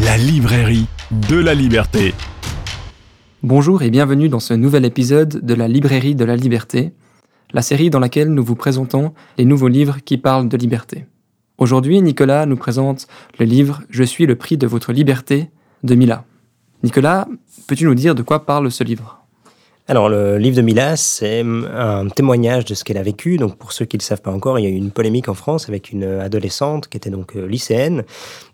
La librairie de la liberté. Bonjour et bienvenue dans ce nouvel épisode de la librairie de la liberté, la série dans laquelle nous vous présentons les nouveaux livres qui parlent de liberté. Aujourd'hui, Nicolas nous présente le livre Je suis le prix de votre liberté de Mila. Nicolas, peux-tu nous dire de quoi parle ce livre? Alors, le livre de Mila, c'est un témoignage de ce qu'elle a vécu. Donc, pour ceux qui ne le savent pas encore, il y a eu une polémique en France avec une adolescente qui était donc euh, lycéenne.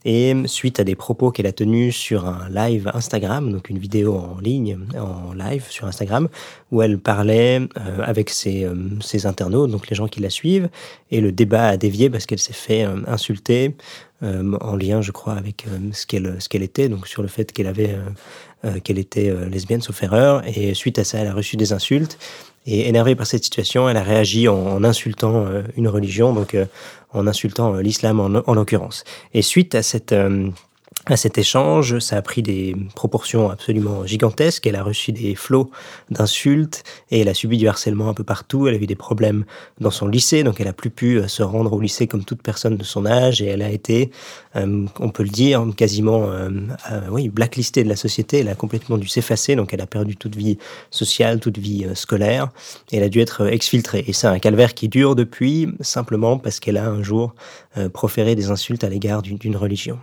Et suite à des propos qu'elle a tenus sur un live Instagram, donc une vidéo en ligne, en live sur Instagram, où elle parlait euh, avec euh, ses, internautes, donc les gens qui la suivent. Et le débat a dévié parce qu'elle s'est fait insulter en lien, je crois, avec ce qu'elle ce qu'elle était, donc sur le fait qu'elle avait euh, qu'elle était euh, lesbienne, sauf erreur. Et suite à ça, elle a reçu des insultes. Et énervée par cette situation, elle a réagi en, insultant euh, une religion, donc en insultant l'islam en, en l'occurrence. Et suite à cette à cet échange, ça a pris des proportions absolument gigantesques. Elle a reçu des flots d'insultes et elle a subi du harcèlement un peu partout. Elle a eu des problèmes dans son lycée, donc elle a plus pu euh, se rendre au lycée comme toute personne de son âge et elle a été, euh, on peut le dire, quasiment, euh, oui, blacklistée de la société. Elle a complètement dû s'effacer, donc elle a perdu toute vie sociale, toute vie scolaire et elle a dû être exfiltrée. Et c'est un calvaire qui dure depuis simplement parce qu'elle a un jour proféré des insultes à l'égard d'une religion.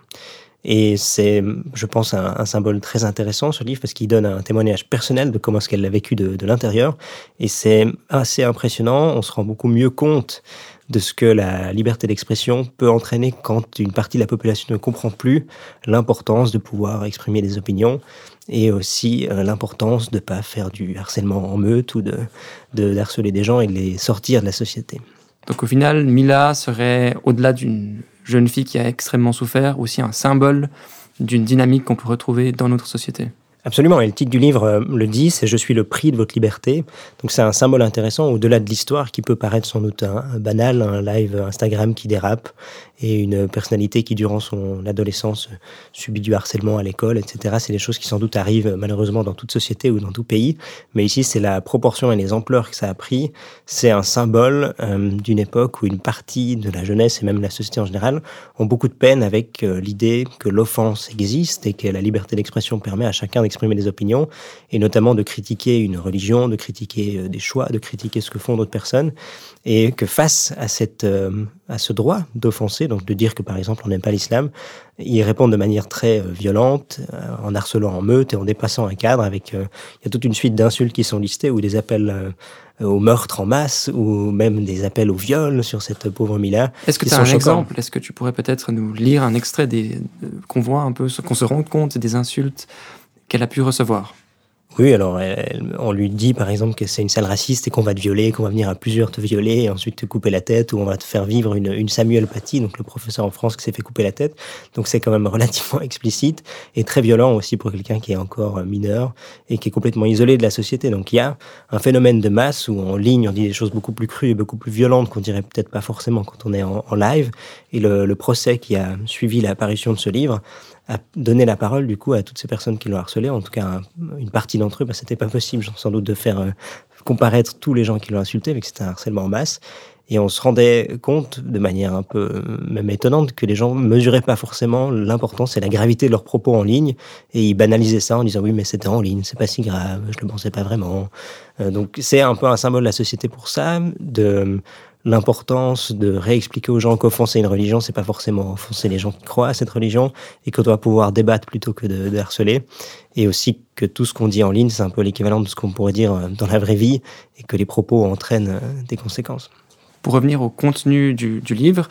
Et c'est, je pense, un, symbole très intéressant, ce livre, parce qu'il donne un témoignage personnel de comment est-ce qu'elle l'a vécu de, l'intérieur. Et c'est assez impressionnant. On se rend beaucoup mieux compte de ce que la liberté d'expression peut entraîner quand une partie de la population ne comprend plus l'importance de pouvoir exprimer des opinions et aussi euh, l'importance de ne pas faire du harcèlement en meute ou de, de des gens et de les sortir de la société. Donc au final, Mila serait, au-delà d'une jeune fille qui a extrêmement souffert, aussi un symbole d'une dynamique qu'on peut retrouver dans notre société. Absolument, et le titre du livre euh, le dit, c'est Je suis le prix de votre liberté. Donc c'est un symbole intéressant au-delà de l'histoire qui peut paraître sans doute un, banal, un live Instagram qui dérape et une personnalité qui durant son adolescence subit du harcèlement à l'école, etc. C'est des choses qui sans doute arrivent malheureusement dans toute société ou dans tout pays, mais ici c'est la proportion et les ampleurs que ça a pris. C'est un symbole euh, d'une époque où une partie de la jeunesse et même la société en général ont beaucoup de peine avec euh, l'idée que l'offense existe et que la liberté d'expression permet à chacun d'exprimer exprimer des opinions, et notamment de critiquer une religion, de critiquer euh, des choix, de critiquer ce que font d'autres personnes, et que face à, cette, euh, à ce droit d'offenser, donc de dire que par exemple on n'aime pas l'islam, ils répondent de manière très euh, violente, en harcelant en meute et en dépassant un cadre avec, il y a toute une suite d'insultes qui sont listées ou des appels au meurtre en masse ou même des appels au viol sur cette pauvre Mila. Est-ce que tu as un exemple? Est-ce que tu pourrais peut-être nous lire un extrait des qu'on voit un peu, qu'on se rende compte des insultes qu'elle a pu recevoir. Oui, alors on lui dit par exemple que c'est une salle raciste et qu'on va te violer, qu'on va venir à plusieurs te violer et ensuite te couper la tête ou on va te faire vivre une, Samuel Paty, donc le professeur en France qui s'est fait couper la tête. Donc c'est quand même relativement explicite et très violent aussi pour quelqu'un qui est encore mineur et qui est complètement isolé de la société. Donc il y a un phénomène de masse où en ligne on dit des choses beaucoup plus crues et beaucoup plus violentes qu'on dirait peut-être pas forcément quand on est en, live. Et le procès qui a suivi l'apparition de ce livre a donné la parole du coup à toutes ces personnes qui l'ont harcelé, en tout cas une partie d'entre eux, bah, c'était pas possible sans doute de faire euh, comparaître tous les gens qui l'ont insulté, mais que c'était un harcèlement en masse. Et on se rendait compte, de manière un peu euh, même étonnante, que les gens mesuraient pas forcément l'importance et la gravité de leurs propos en ligne, et ils banalisaient ça en disant oui mais c'était en ligne, c'est pas si grave, je le pensais pas vraiment. Euh, donc c'est un peu un symbole de la société pour ça, de l'importance de réexpliquer aux gens qu'offenser une religion, c'est pas forcément offenser les gens qui croient à cette religion et qu'on doit pouvoir débattre plutôt que de, harceler. Et aussi que tout ce qu'on dit en ligne, c'est un peu l'équivalent de ce qu'on pourrait dire euh, dans la vraie vie et que les propos entraînent euh, des conséquences. Pour revenir au contenu du, livre,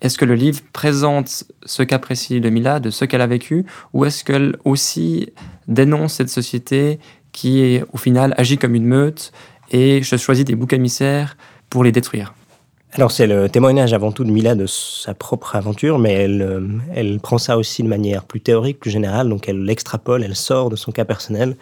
est-ce que le livre présente ce qu'apprécie le Mila, de ce qu'elle a vécu, ou est-ce qu'elle aussi dénonce cette société qui, au final, agit comme une meute et choisit des boucs émissaires pour les détruire? Alors c'est le témoignage avant tout de Mila de sa propre aventure, mais elle, euh, elle prend ça aussi de manière plus théorique, plus générale, donc elle l'extrapole, elle sort de son cas personnel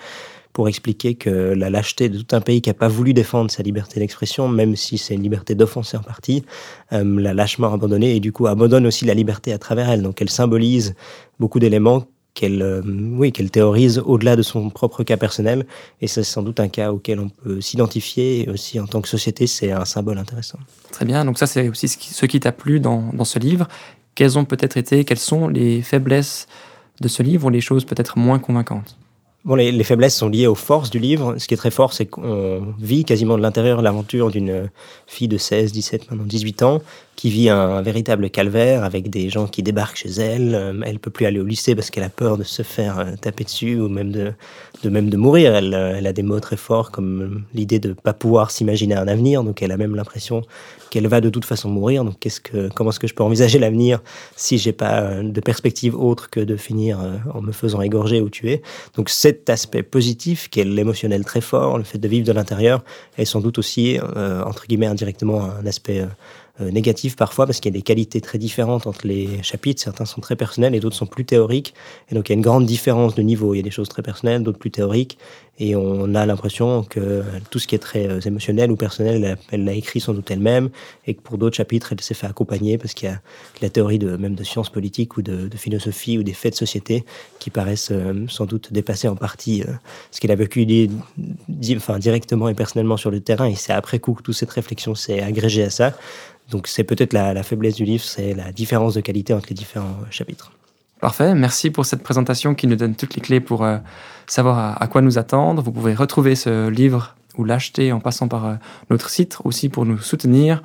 pour expliquer que la lâcheté de tout un pays qui n'a pas voulu défendre sa liberté d'expression, même si c'est une liberté d'offenser en partie, euh, l'a lâchement abandonnée et du coup abandonne aussi la liberté à travers elle. Donc elle symbolise beaucoup d'éléments qu'elle euh, oui, théorise au-delà de son propre cas personnel. Et c'est sans doute un cas auquel on peut s'identifier. Et aussi, en tant que société, c'est un symbole intéressant. Très bien. Donc ça, c'est aussi ce qui, t'a plu dans, dans, ce livre. Quelles ont peut-être été, quelles sont les faiblesses de ce livre ou les choses peut-être moins convaincantes? Bon, les, faiblesses sont liées aux forces du livre. Ce qui est très fort, c'est qu'on vit quasiment de l'intérieur l'aventure d'une fille de 16, 17, maintenant 18 ans, qui vit un, véritable calvaire avec des gens qui débarquent chez elle. Euh, elle peut plus aller au lycée parce qu'elle a peur de se faire euh, taper dessus ou même de, de même de mourir. Elle, euh, elle, a des mots très forts comme l'idée de ne pas pouvoir s'imaginer un avenir. Donc elle a même l'impression qu'elle va de toute façon mourir. Donc qu'est-ce que, comment est-ce que je peux envisager l'avenir si j'ai pas de perspective autre que de finir en me faisant égorger ou tuer? Donc cet aspect positif qui est l'émotionnel très fort, le fait de vivre de l'intérieur, est sans doute aussi entre guillemets indirectement un aspect euh, négatif parfois parce qu'il y a des qualités très différentes entre les chapitres. Certains sont très personnels et d'autres sont plus théoriques. Et donc il y a une grande différence de niveau. Il y a des choses très personnelles, d'autres plus théoriques. Et on a l'impression que tout ce qui est très euh, émotionnel ou personnel, elle l'a écrit sans doute elle-même. Et que pour d'autres chapitres, elle s'est fait accompagner parce qu'il y a la théorie de, même de sciences politiques ou de, philosophie ou des faits de société qui paraissent euh, sans doute dépasser en partie ce qu'elle a vécu enfin, directement et personnellement sur le terrain. Et c'est après coup que toute cette réflexion s'est agrégée à ça. Donc c'est peut-être la, faiblesse du livre, c'est la différence de qualité entre les différents chapitres. Parfait, merci pour cette présentation qui nous donne toutes les clés pour euh, savoir à, quoi nous attendre. Vous pouvez retrouver ce livre ou l'acheter en passant par euh, notre site aussi pour nous soutenir.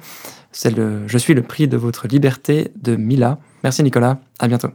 C'est le Je suis le prix de votre liberté de Mila. Merci Nicolas, à bientôt.